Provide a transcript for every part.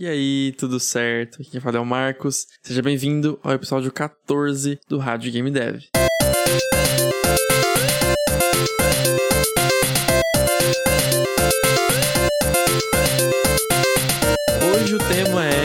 E aí, tudo certo? Aqui quem fala é o Marcos. Seja bem-vindo ao episódio 14 do Rádio Game Dev. Hoje o tema é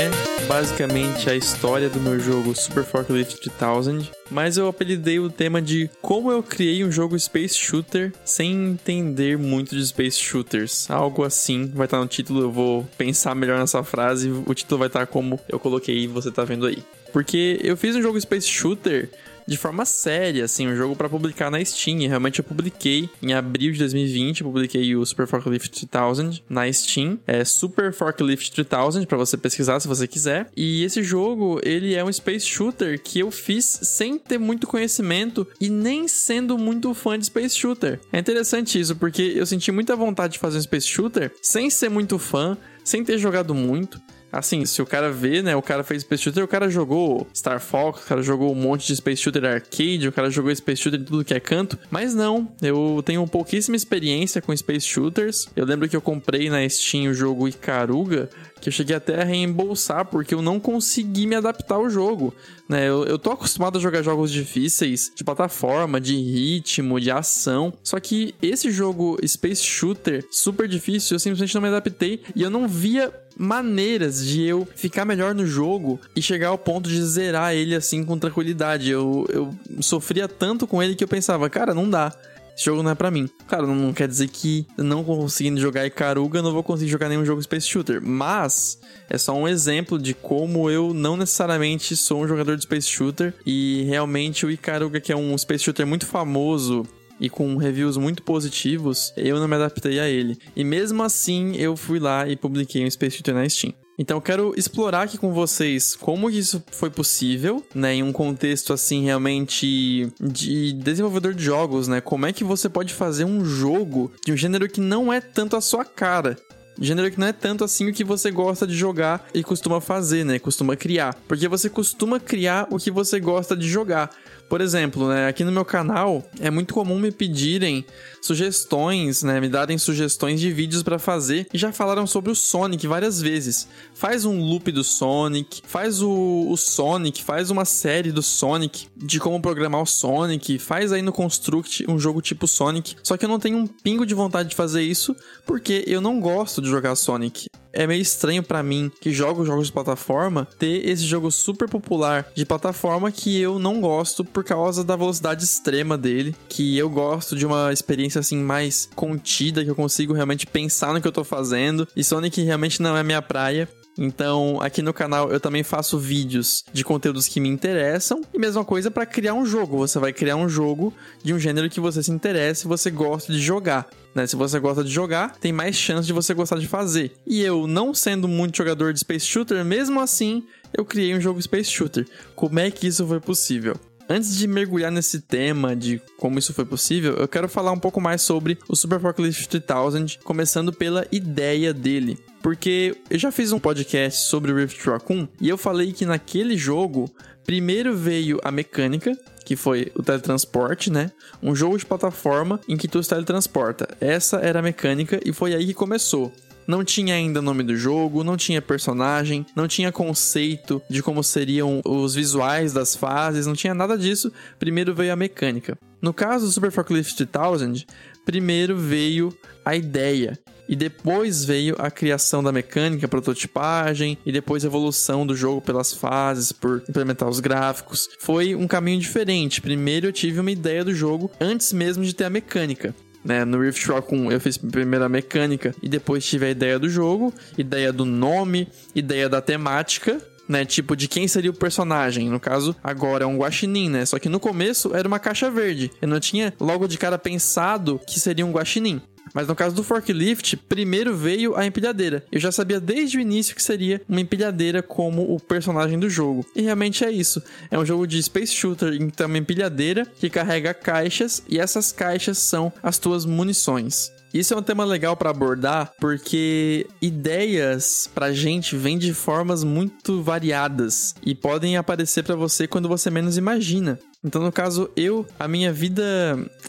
basicamente a história do meu jogo Super Forklift 3000, mas eu apelidei o tema de como eu criei um jogo Space Shooter sem entender muito de Space Shooters. Algo assim, vai estar no título, eu vou pensar melhor nessa frase, o título vai estar como eu coloquei e você tá vendo aí. Porque eu fiz um jogo Space Shooter de forma séria, assim, um jogo para publicar na Steam. realmente eu publiquei em abril de 2020, eu publiquei o Super Forklift 3000 na Steam. É Super Forklift 3000 para você pesquisar se você quiser. E esse jogo, ele é um space shooter que eu fiz sem ter muito conhecimento e nem sendo muito fã de space shooter. É interessante isso porque eu senti muita vontade de fazer um space shooter sem ser muito fã, sem ter jogado muito. Assim, se o cara vê, né? O cara fez Space Shooter, o cara jogou Star Fox, o cara jogou um monte de Space Shooter arcade, o cara jogou Space Shooter em tudo que é canto. Mas não, eu tenho pouquíssima experiência com Space Shooters. Eu lembro que eu comprei na Steam o jogo Icaruga, que eu cheguei até a reembolsar porque eu não consegui me adaptar ao jogo. Né? Eu, eu tô acostumado a jogar jogos difíceis, de plataforma, de ritmo, de ação. Só que esse jogo Space Shooter, super difícil, eu simplesmente não me adaptei e eu não via maneiras de eu ficar melhor no jogo e chegar ao ponto de zerar ele assim com tranquilidade. Eu, eu sofria tanto com ele que eu pensava, cara, não dá. Esse jogo não é para mim. Cara, não, não, quer dizer que não conseguindo jogar Icaruga, não vou conseguir jogar nenhum jogo Space Shooter. Mas é só um exemplo de como eu não necessariamente sou um jogador de Space Shooter. E realmente o Icaruga, que é um Space Shooter muito famoso e com reviews muito positivos, eu não me adaptei a ele. E mesmo assim, eu fui lá e publiquei um Space Shooter na Steam. Então eu quero explorar aqui com vocês como isso foi possível, né, em um contexto assim realmente de desenvolvedor de jogos, né? Como é que você pode fazer um jogo de um gênero que não é tanto a sua cara, Gênero que não é tanto assim o que você gosta de jogar e costuma fazer, né? Costuma criar. Porque você costuma criar o que você gosta de jogar. Por exemplo, né, aqui no meu canal é muito comum me pedirem sugestões, né, me darem sugestões de vídeos para fazer e já falaram sobre o Sonic várias vezes. Faz um loop do Sonic, faz o, o Sonic, faz uma série do Sonic de como programar o Sonic, faz aí no Construct um jogo tipo Sonic. Só que eu não tenho um pingo de vontade de fazer isso porque eu não gosto de jogar Sonic é meio estranho para mim que jogo jogos de plataforma ter esse jogo super popular de plataforma que eu não gosto por causa da velocidade extrema dele, que eu gosto de uma experiência assim mais contida, que eu consigo realmente pensar no que eu tô fazendo. E Sonic realmente não é minha praia. Então, aqui no canal eu também faço vídeos de conteúdos que me interessam. E mesma coisa para criar um jogo. Você vai criar um jogo de um gênero que você se interessa e você gosta de jogar. Né? Se você gosta de jogar, tem mais chance de você gostar de fazer. E eu, não sendo muito jogador de Space Shooter, mesmo assim, eu criei um jogo Space Shooter. Como é que isso foi possível? Antes de mergulhar nesse tema de como isso foi possível, eu quero falar um pouco mais sobre o Super Forklift 3000, começando pela ideia dele. Porque eu já fiz um podcast sobre o Rift Raccoon e eu falei que naquele jogo primeiro veio a mecânica, que foi o teletransporte, né? Um jogo de plataforma em que tu se teletransporta. Essa era a mecânica e foi aí que começou. Não tinha ainda nome do jogo, não tinha personagem, não tinha conceito de como seriam os visuais das fases, não tinha nada disso. Primeiro veio a mecânica. No caso do Super Forklift 3000, primeiro veio a ideia, e depois veio a criação da mecânica, prototipagem e depois a evolução do jogo pelas fases, por implementar os gráficos. Foi um caminho diferente. Primeiro eu tive uma ideia do jogo antes mesmo de ter a mecânica. Né, no Rift Raccoon eu fiz primeiro a mecânica e depois tive a ideia do jogo, ideia do nome, ideia da temática né? Tipo, de quem seria o personagem. No caso, agora é um guaxinim, né? Só que no começo era uma caixa verde. Eu não tinha logo de cara pensado que seria um guaxinim. Mas no caso do forklift, primeiro veio a empilhadeira. Eu já sabia desde o início que seria uma empilhadeira como o personagem do jogo. E realmente é isso. É um jogo de space shooter tem uma empilhadeira que carrega caixas e essas caixas são as tuas munições. Isso é um tema legal para abordar porque ideias pra gente vêm de formas muito variadas e podem aparecer para você quando você menos imagina. Então, no caso, eu, a minha vida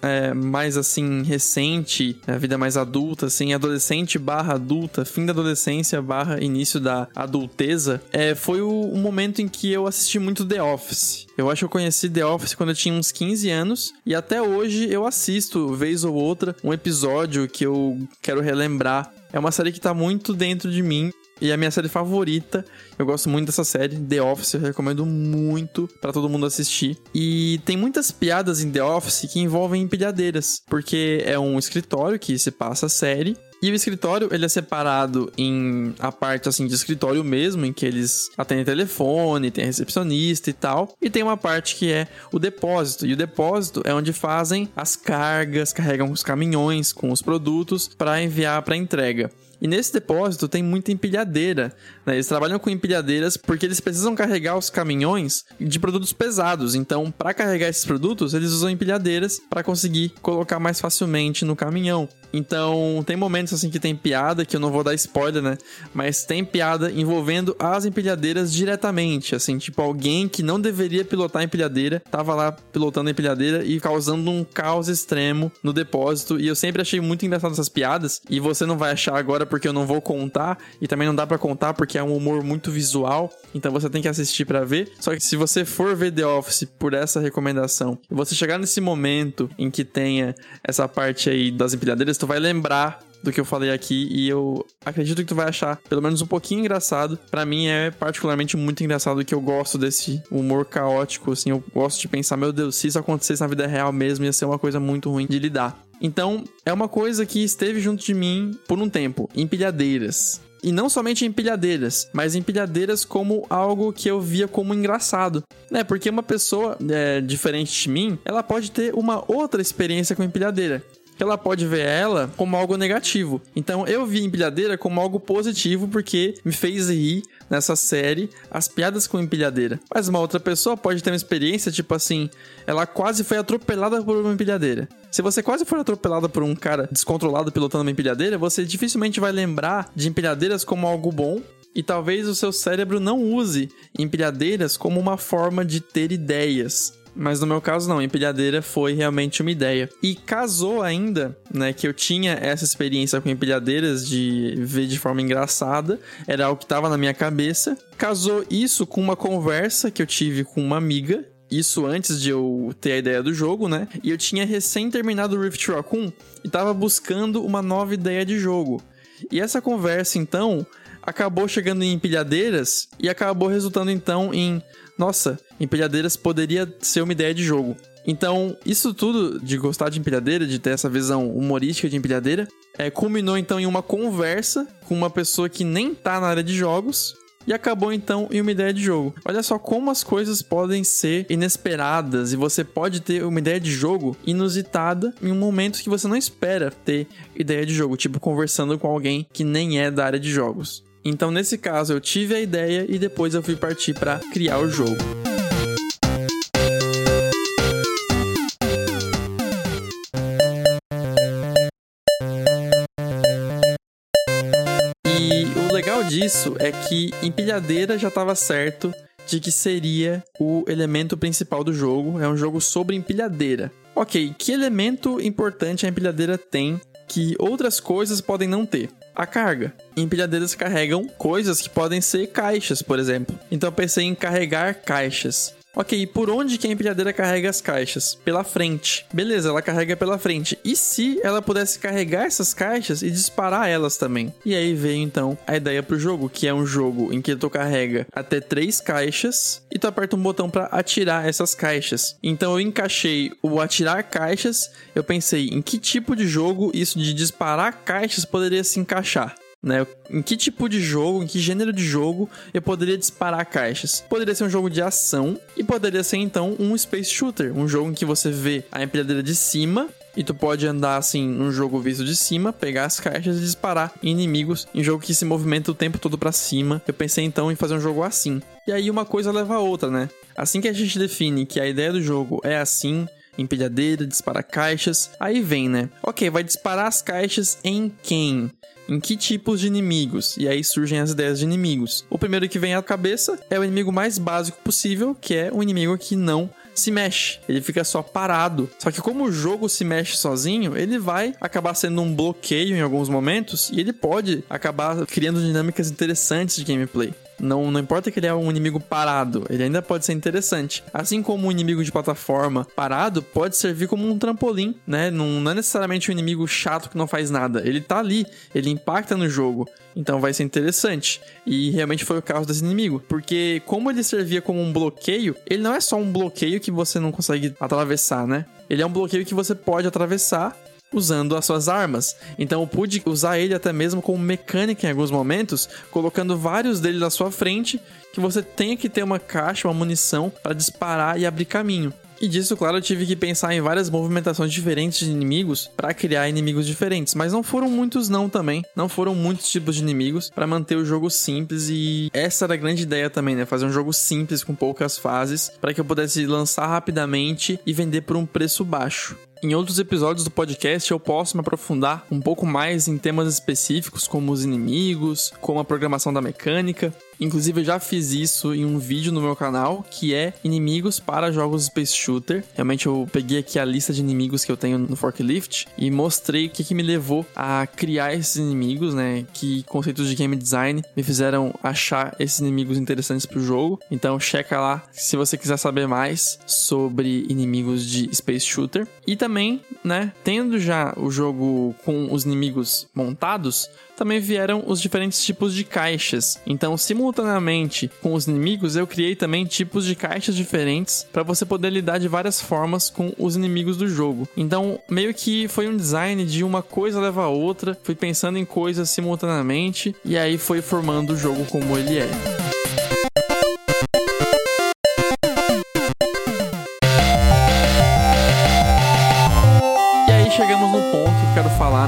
é, mais assim, recente, a vida mais adulta, assim, adolescente barra adulta, fim da adolescência barra início da adulteza, é, foi o, o momento em que eu assisti muito The Office. Eu acho que eu conheci The Office quando eu tinha uns 15 anos e até hoje eu assisto, vez ou outra, um episódio que eu quero relembrar. É uma série que tá muito dentro de mim e a minha série favorita, eu gosto muito dessa série, The Office, eu recomendo muito para todo mundo assistir. E tem muitas piadas em The Office que envolvem empilhadeiras, porque é um escritório que se passa a série e o escritório, ele é separado em a parte assim de escritório mesmo, em que eles atendem telefone, tem recepcionista e tal, e tem uma parte que é o depósito. E o depósito é onde fazem as cargas, carregam os caminhões com os produtos para enviar para entrega. E nesse depósito tem muita empilhadeira. Né? Eles trabalham com empilhadeiras porque eles precisam carregar os caminhões de produtos pesados. Então, para carregar esses produtos, eles usam empilhadeiras para conseguir colocar mais facilmente no caminhão. Então, tem momentos assim que tem piada, que eu não vou dar spoiler, né? Mas tem piada envolvendo as empilhadeiras diretamente. Assim, tipo, alguém que não deveria pilotar a empilhadeira, tava lá pilotando a empilhadeira e causando um caos extremo no depósito. E eu sempre achei muito engraçado essas piadas. E você não vai achar agora porque eu não vou contar. E também não dá para contar porque é um humor muito visual. Então você tem que assistir para ver. Só que se você for ver The Office por essa recomendação, e você chegar nesse momento em que tenha essa parte aí das empilhadeiras, tu vai lembrar do que eu falei aqui e eu acredito que tu vai achar pelo menos um pouquinho engraçado. Para mim é particularmente muito engraçado que eu gosto desse humor caótico, assim, eu gosto de pensar, meu Deus, se isso acontecesse na vida real mesmo, ia ser uma coisa muito ruim de lidar. Então, é uma coisa que esteve junto de mim por um tempo, empilhadeiras. E não somente empilhadeiras, mas empilhadeiras como algo que eu via como engraçado. Né? Porque uma pessoa é, diferente de mim, ela pode ter uma outra experiência com empilhadeira que ela pode ver ela como algo negativo. Então eu vi empilhadeira como algo positivo porque me fez rir nessa série as piadas com empilhadeira. Mas uma outra pessoa pode ter uma experiência tipo assim, ela quase foi atropelada por uma empilhadeira. Se você quase for atropelada por um cara descontrolado pilotando uma empilhadeira, você dificilmente vai lembrar de empilhadeiras como algo bom e talvez o seu cérebro não use empilhadeiras como uma forma de ter ideias. Mas no meu caso não, empilhadeira foi realmente uma ideia. E casou ainda, né, que eu tinha essa experiência com empilhadeiras de ver de forma engraçada, era algo que estava na minha cabeça. Casou isso com uma conversa que eu tive com uma amiga isso antes de eu ter a ideia do jogo, né? E eu tinha recém terminado o Rift Raccoon e tava buscando uma nova ideia de jogo. E essa conversa, então, acabou chegando em empilhadeiras e acabou resultando, então, em nossa, empilhadeiras poderia ser uma ideia de jogo. Então, isso tudo de gostar de empilhadeira, de ter essa visão humorística de empilhadeira, é, culminou então em uma conversa com uma pessoa que nem tá na área de jogos e acabou então em uma ideia de jogo. Olha só como as coisas podem ser inesperadas e você pode ter uma ideia de jogo inusitada em um momento que você não espera ter ideia de jogo, tipo conversando com alguém que nem é da área de jogos. Então, nesse caso, eu tive a ideia e depois eu fui partir para criar o jogo. E o legal disso é que empilhadeira já estava certo de que seria o elemento principal do jogo. É um jogo sobre empilhadeira. Ok, que elemento importante a empilhadeira tem que outras coisas podem não ter? A carga. Empilhadeiras carregam coisas que podem ser caixas, por exemplo. Então eu pensei em carregar caixas. Ok, e por onde que a empilhadeira carrega as caixas? Pela frente. Beleza, ela carrega pela frente. E se ela pudesse carregar essas caixas e disparar elas também? E aí veio então a ideia pro jogo, que é um jogo em que tu carrega até três caixas e tu aperta um botão para atirar essas caixas. Então eu encaixei o atirar caixas, eu pensei em que tipo de jogo isso de disparar caixas poderia se encaixar né? Em que tipo de jogo, em que gênero de jogo eu poderia disparar caixas? Poderia ser um jogo de ação e poderia ser então um space shooter, um jogo em que você vê a empilhadeira de cima e tu pode andar assim num jogo visto de cima, pegar as caixas e disparar inimigos em jogo que se movimenta o tempo todo para cima. Eu pensei então em fazer um jogo assim. E aí uma coisa leva a outra, né? Assim que a gente define que a ideia do jogo é assim, empilhadeira, dispara caixas. Aí vem, né? Ok, vai disparar as caixas em quem? Em que tipos de inimigos? E aí surgem as ideias de inimigos. O primeiro que vem à cabeça é o inimigo mais básico possível, que é o inimigo que não se mexe, ele fica só parado. Só que como o jogo se mexe sozinho, ele vai acabar sendo um bloqueio em alguns momentos e ele pode acabar criando dinâmicas interessantes de gameplay. Não, não importa que ele é um inimigo parado, ele ainda pode ser interessante. Assim como um inimigo de plataforma parado pode servir como um trampolim, né? Não, não é necessariamente um inimigo chato que não faz nada. Ele tá ali, ele impacta no jogo. Então vai ser interessante. E realmente foi o caso desse inimigo. Porque como ele servia como um bloqueio, ele não é só um bloqueio que você não consegue atravessar, né? Ele é um bloqueio que você pode atravessar usando as suas armas. Então eu pude usar ele até mesmo como mecânica em alguns momentos, colocando vários deles à sua frente, que você tenha que ter uma caixa, uma munição para disparar e abrir caminho. E disso, claro, eu tive que pensar em várias movimentações diferentes de inimigos para criar inimigos diferentes, mas não foram muitos não também, não foram muitos tipos de inimigos para manter o jogo simples e essa era a grande ideia também, né, fazer um jogo simples com poucas fases para que eu pudesse lançar rapidamente e vender por um preço baixo. Em outros episódios do podcast eu posso me aprofundar um pouco mais em temas específicos, como os inimigos, como a programação da mecânica. Inclusive eu já fiz isso em um vídeo no meu canal, que é inimigos para jogos Space Shooter. Realmente eu peguei aqui a lista de inimigos que eu tenho no Forklift e mostrei o que, que me levou a criar esses inimigos, né? Que conceitos de game design me fizeram achar esses inimigos interessantes para o jogo. Então checa lá se você quiser saber mais sobre inimigos de Space Shooter. E também também, né, tendo já o jogo com os inimigos montados, também vieram os diferentes tipos de caixas. Então, simultaneamente com os inimigos, eu criei também tipos de caixas diferentes para você poder lidar de várias formas com os inimigos do jogo. Então, meio que foi um design de uma coisa leva a outra, fui pensando em coisas simultaneamente e aí foi formando o jogo como ele é.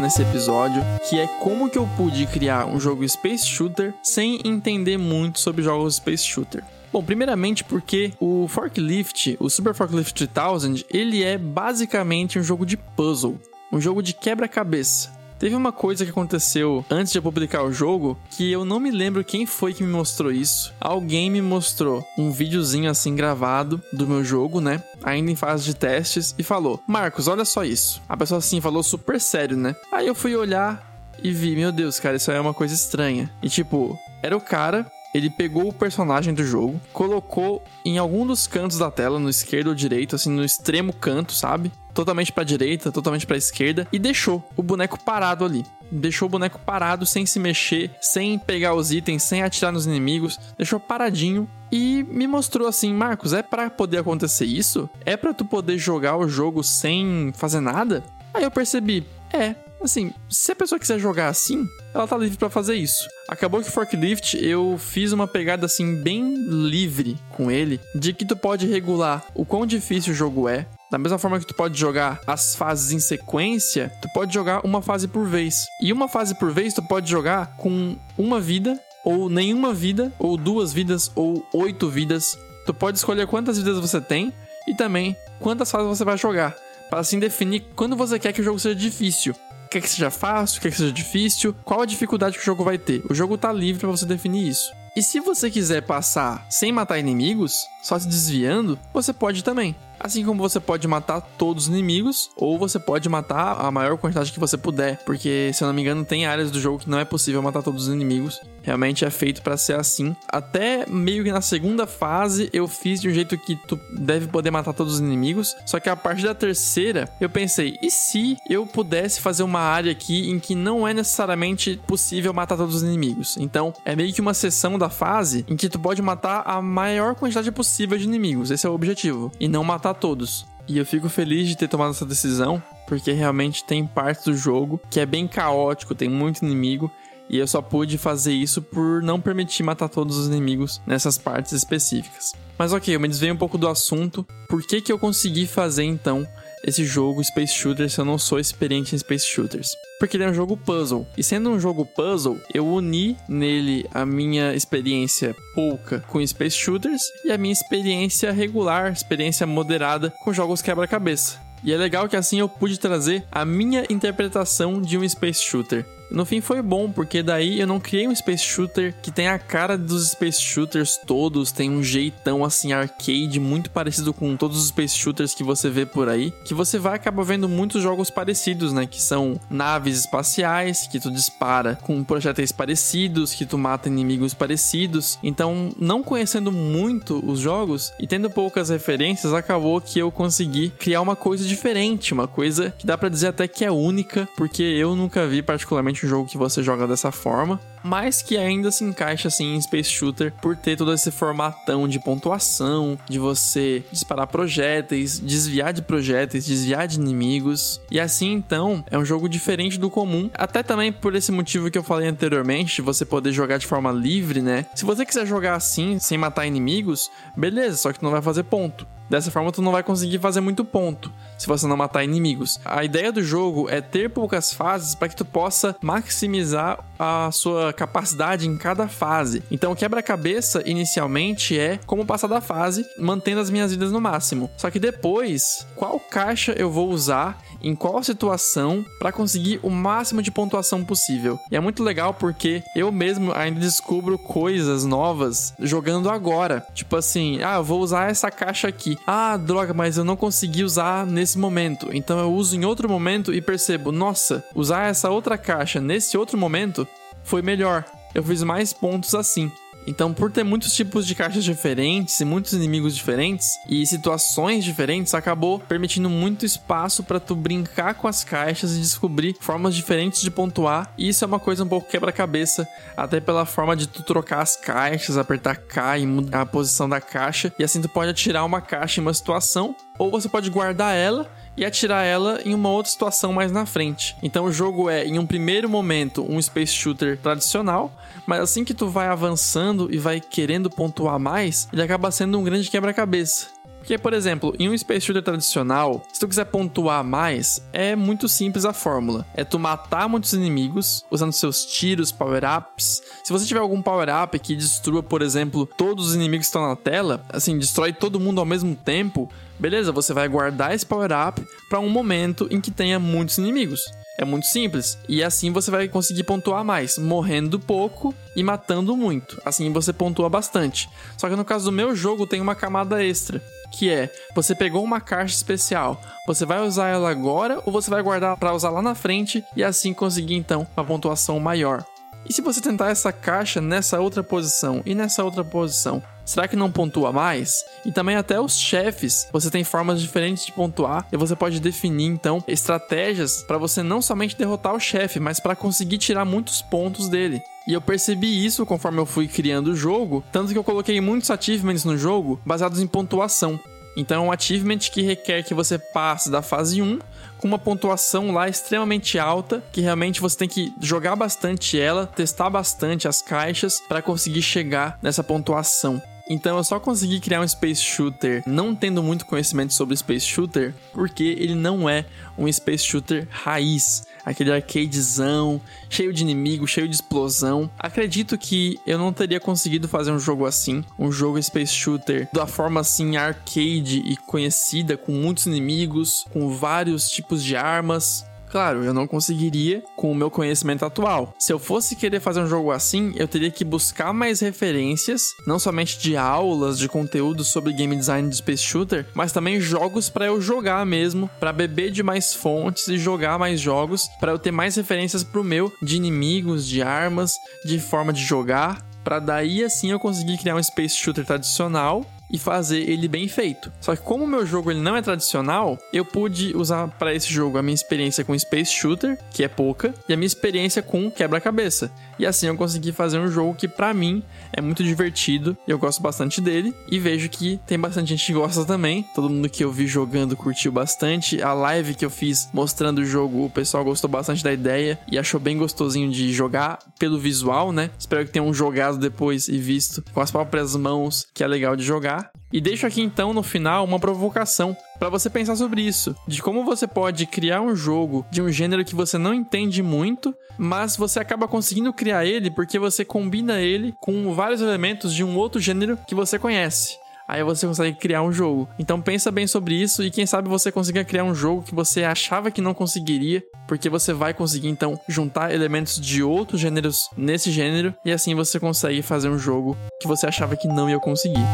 Nesse episódio, que é como que eu pude criar um jogo Space Shooter sem entender muito sobre jogos Space Shooter. Bom, primeiramente porque o Forklift, o Super Forklift 3000, ele é basicamente um jogo de puzzle, um jogo de quebra-cabeça. Teve uma coisa que aconteceu antes de eu publicar o jogo que eu não me lembro quem foi que me mostrou isso. Alguém me mostrou um videozinho assim gravado do meu jogo, né? Ainda em fase de testes e falou: Marcos, olha só isso. A pessoa assim falou super sério, né? Aí eu fui olhar e vi: Meu Deus, cara, isso é uma coisa estranha. E tipo, era o cara ele pegou o personagem do jogo, colocou em algum dos cantos da tela, no esquerdo ou direito, assim, no extremo canto, sabe? Totalmente pra direita, totalmente pra esquerda, e deixou o boneco parado ali. Deixou o boneco parado, sem se mexer, sem pegar os itens, sem atirar nos inimigos, deixou paradinho e me mostrou assim, Marcos, é para poder acontecer isso? É para tu poder jogar o jogo sem fazer nada? Aí eu percebi, é, assim, se a pessoa quiser jogar assim, ela tá livre para fazer isso. Acabou que Forklift eu fiz uma pegada assim bem livre com ele, de que tu pode regular o quão difícil o jogo é. Da mesma forma que tu pode jogar as fases em sequência, tu pode jogar uma fase por vez. E uma fase por vez tu pode jogar com uma vida, ou nenhuma vida, ou duas vidas, ou oito vidas. Tu pode escolher quantas vidas você tem e também quantas fases você vai jogar, para assim definir quando você quer que o jogo seja difícil quer que seja fácil, quer que seja difícil, qual a dificuldade que o jogo vai ter. O jogo tá livre para você definir isso. E se você quiser passar sem matar inimigos, só se desviando, você pode também. Assim como você pode matar todos os inimigos, ou você pode matar a maior quantidade que você puder, porque se eu não me engano, tem áreas do jogo que não é possível matar todos os inimigos. Realmente é feito para ser assim. Até meio que na segunda fase eu fiz de um jeito que tu deve poder matar todos os inimigos, só que a partir da terceira eu pensei, e se eu pudesse fazer uma área aqui em que não é necessariamente possível matar todos os inimigos? Então, é meio que uma seção da fase em que tu pode matar a maior quantidade possível de inimigos. Esse é o objetivo, e não matar todos. E eu fico feliz de ter tomado essa decisão, porque realmente tem parte do jogo que é bem caótico, tem muito inimigo, e eu só pude fazer isso por não permitir matar todos os inimigos nessas partes específicas. Mas ok, eu me desviei um pouco do assunto. Por que, que eu consegui fazer então esse jogo Space Shooter se eu não sou experiente em Space Shooters? Porque ele é um jogo puzzle. E sendo um jogo puzzle, eu uni nele a minha experiência pouca com Space Shooters e a minha experiência regular, experiência moderada com jogos quebra-cabeça. E é legal que assim eu pude trazer a minha interpretação de um Space Shooter. No fim foi bom, porque daí eu não criei um Space Shooter que tem a cara dos Space Shooters todos, tem um jeitão assim arcade muito parecido com todos os Space Shooters que você vê por aí, que você vai acabar vendo muitos jogos parecidos, né, que são naves espaciais que tu dispara com projéteis parecidos, que tu mata inimigos parecidos. Então, não conhecendo muito os jogos e tendo poucas referências, acabou que eu consegui criar uma coisa diferente, uma coisa que dá para dizer até que é única, porque eu nunca vi particularmente um jogo que você joga dessa forma, mas que ainda se encaixa assim em Space Shooter por ter todo esse formatão de pontuação, de você disparar projéteis, desviar de projéteis, desviar de inimigos. E assim então, é um jogo diferente do comum, até também por esse motivo que eu falei anteriormente, você poder jogar de forma livre, né? Se você quiser jogar assim, sem matar inimigos, beleza, só que não vai fazer ponto. Dessa forma, tu não vai conseguir fazer muito ponto se você não matar inimigos. A ideia do jogo é ter poucas fases para que tu possa maximizar a sua capacidade em cada fase. Então, o quebra-cabeça inicialmente é como passar da fase, mantendo as minhas vidas no máximo. Só que depois, qual caixa eu vou usar em qual situação para conseguir o máximo de pontuação possível. E é muito legal porque eu mesmo ainda descubro coisas novas jogando agora. Tipo assim, ah, vou usar essa caixa aqui. Ah, droga, mas eu não consegui usar nesse momento. Então eu uso em outro momento e percebo, nossa, usar essa outra caixa nesse outro momento foi melhor. Eu fiz mais pontos assim. Então, por ter muitos tipos de caixas diferentes e muitos inimigos diferentes e situações diferentes, acabou permitindo muito espaço para tu brincar com as caixas e descobrir formas diferentes de pontuar. E isso é uma coisa um pouco quebra-cabeça, até pela forma de tu trocar as caixas, apertar K e mudar a posição da caixa, e assim tu pode atirar uma caixa em uma situação, ou você pode guardar ela e atirar ela em uma outra situação mais na frente. Então o jogo é, em um primeiro momento, um space shooter tradicional, mas assim que tu vai avançando e vai querendo pontuar mais, ele acaba sendo um grande quebra-cabeça. Porque, por exemplo, em um Space Shooter tradicional, se tu quiser pontuar mais, é muito simples a fórmula. É tu matar muitos inimigos usando seus tiros, power-ups. Se você tiver algum power-up que destrua, por exemplo, todos os inimigos que estão na tela, assim, destrói todo mundo ao mesmo tempo, beleza, você vai guardar esse power-up para um momento em que tenha muitos inimigos. É muito simples. E assim você vai conseguir pontuar mais, morrendo pouco e matando muito. Assim você pontua bastante. Só que no caso do meu jogo tem uma camada extra, que é você pegou uma caixa especial, você vai usar ela agora ou você vai guardar para usar lá na frente e assim conseguir então uma pontuação maior. E se você tentar essa caixa nessa outra posição e nessa outra posição, será que não pontua mais? E também até os chefes, você tem formas diferentes de pontuar e você pode definir então estratégias para você não somente derrotar o chefe, mas para conseguir tirar muitos pontos dele. E eu percebi isso conforme eu fui criando o jogo, tanto que eu coloquei muitos achievements no jogo baseados em pontuação. Então é um achievement que requer que você passe da fase 1 com uma pontuação lá extremamente alta, que realmente você tem que jogar bastante ela, testar bastante as caixas para conseguir chegar nessa pontuação. Então eu só consegui criar um Space Shooter não tendo muito conhecimento sobre Space Shooter, porque ele não é um Space Shooter raiz aquele arcadezão, cheio de inimigos, cheio de explosão. Acredito que eu não teria conseguido fazer um jogo assim, um jogo space shooter da forma assim arcade e conhecida, com muitos inimigos, com vários tipos de armas. Claro, eu não conseguiria com o meu conhecimento atual. Se eu fosse querer fazer um jogo assim, eu teria que buscar mais referências, não somente de aulas, de conteúdo sobre game design de Space Shooter, mas também jogos para eu jogar mesmo, para beber de mais fontes e jogar mais jogos, para eu ter mais referências pro meu de inimigos, de armas, de forma de jogar, para daí assim eu conseguir criar um Space Shooter tradicional e fazer ele bem feito. Só que como o meu jogo ele não é tradicional, eu pude usar para esse jogo a minha experiência com Space Shooter, que é pouca, e a minha experiência com quebra-cabeça. E assim eu consegui fazer um jogo que para mim é muito divertido, eu gosto bastante dele e vejo que tem bastante gente que gosta também. Todo mundo que eu vi jogando curtiu bastante. A live que eu fiz mostrando o jogo, o pessoal gostou bastante da ideia e achou bem gostosinho de jogar pelo visual, né? Espero que tenham jogado depois e visto com as próprias mãos, que é legal de jogar jogar. E deixo aqui então no final uma provocação para você pensar sobre isso, de como você pode criar um jogo de um gênero que você não entende muito, mas você acaba conseguindo criar ele porque você combina ele com vários elementos de um outro gênero que você conhece aí você consegue criar um jogo. Então pensa bem sobre isso e quem sabe você consiga criar um jogo que você achava que não conseguiria, porque você vai conseguir então juntar elementos de outros gêneros nesse gênero e assim você consegue fazer um jogo que você achava que não ia conseguir.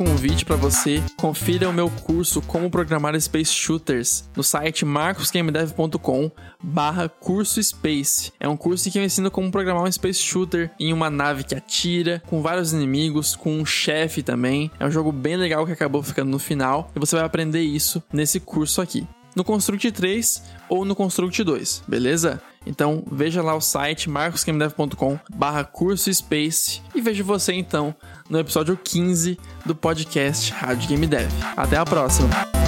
Convite para você. Confira o meu curso Como Programar Space Shooters no site marcosgamedev.com barra curso Space. É um curso em que eu ensino como programar um Space Shooter em uma nave que atira, com vários inimigos, com um chefe também. É um jogo bem legal que acabou ficando no final e você vai aprender isso nesse curso aqui no Construct 3 ou no Construct 2, beleza? Então veja lá o site marcosgamedev.com barra curso space e vejo você então no episódio 15 do podcast Rádio Game Dev. Até a próxima!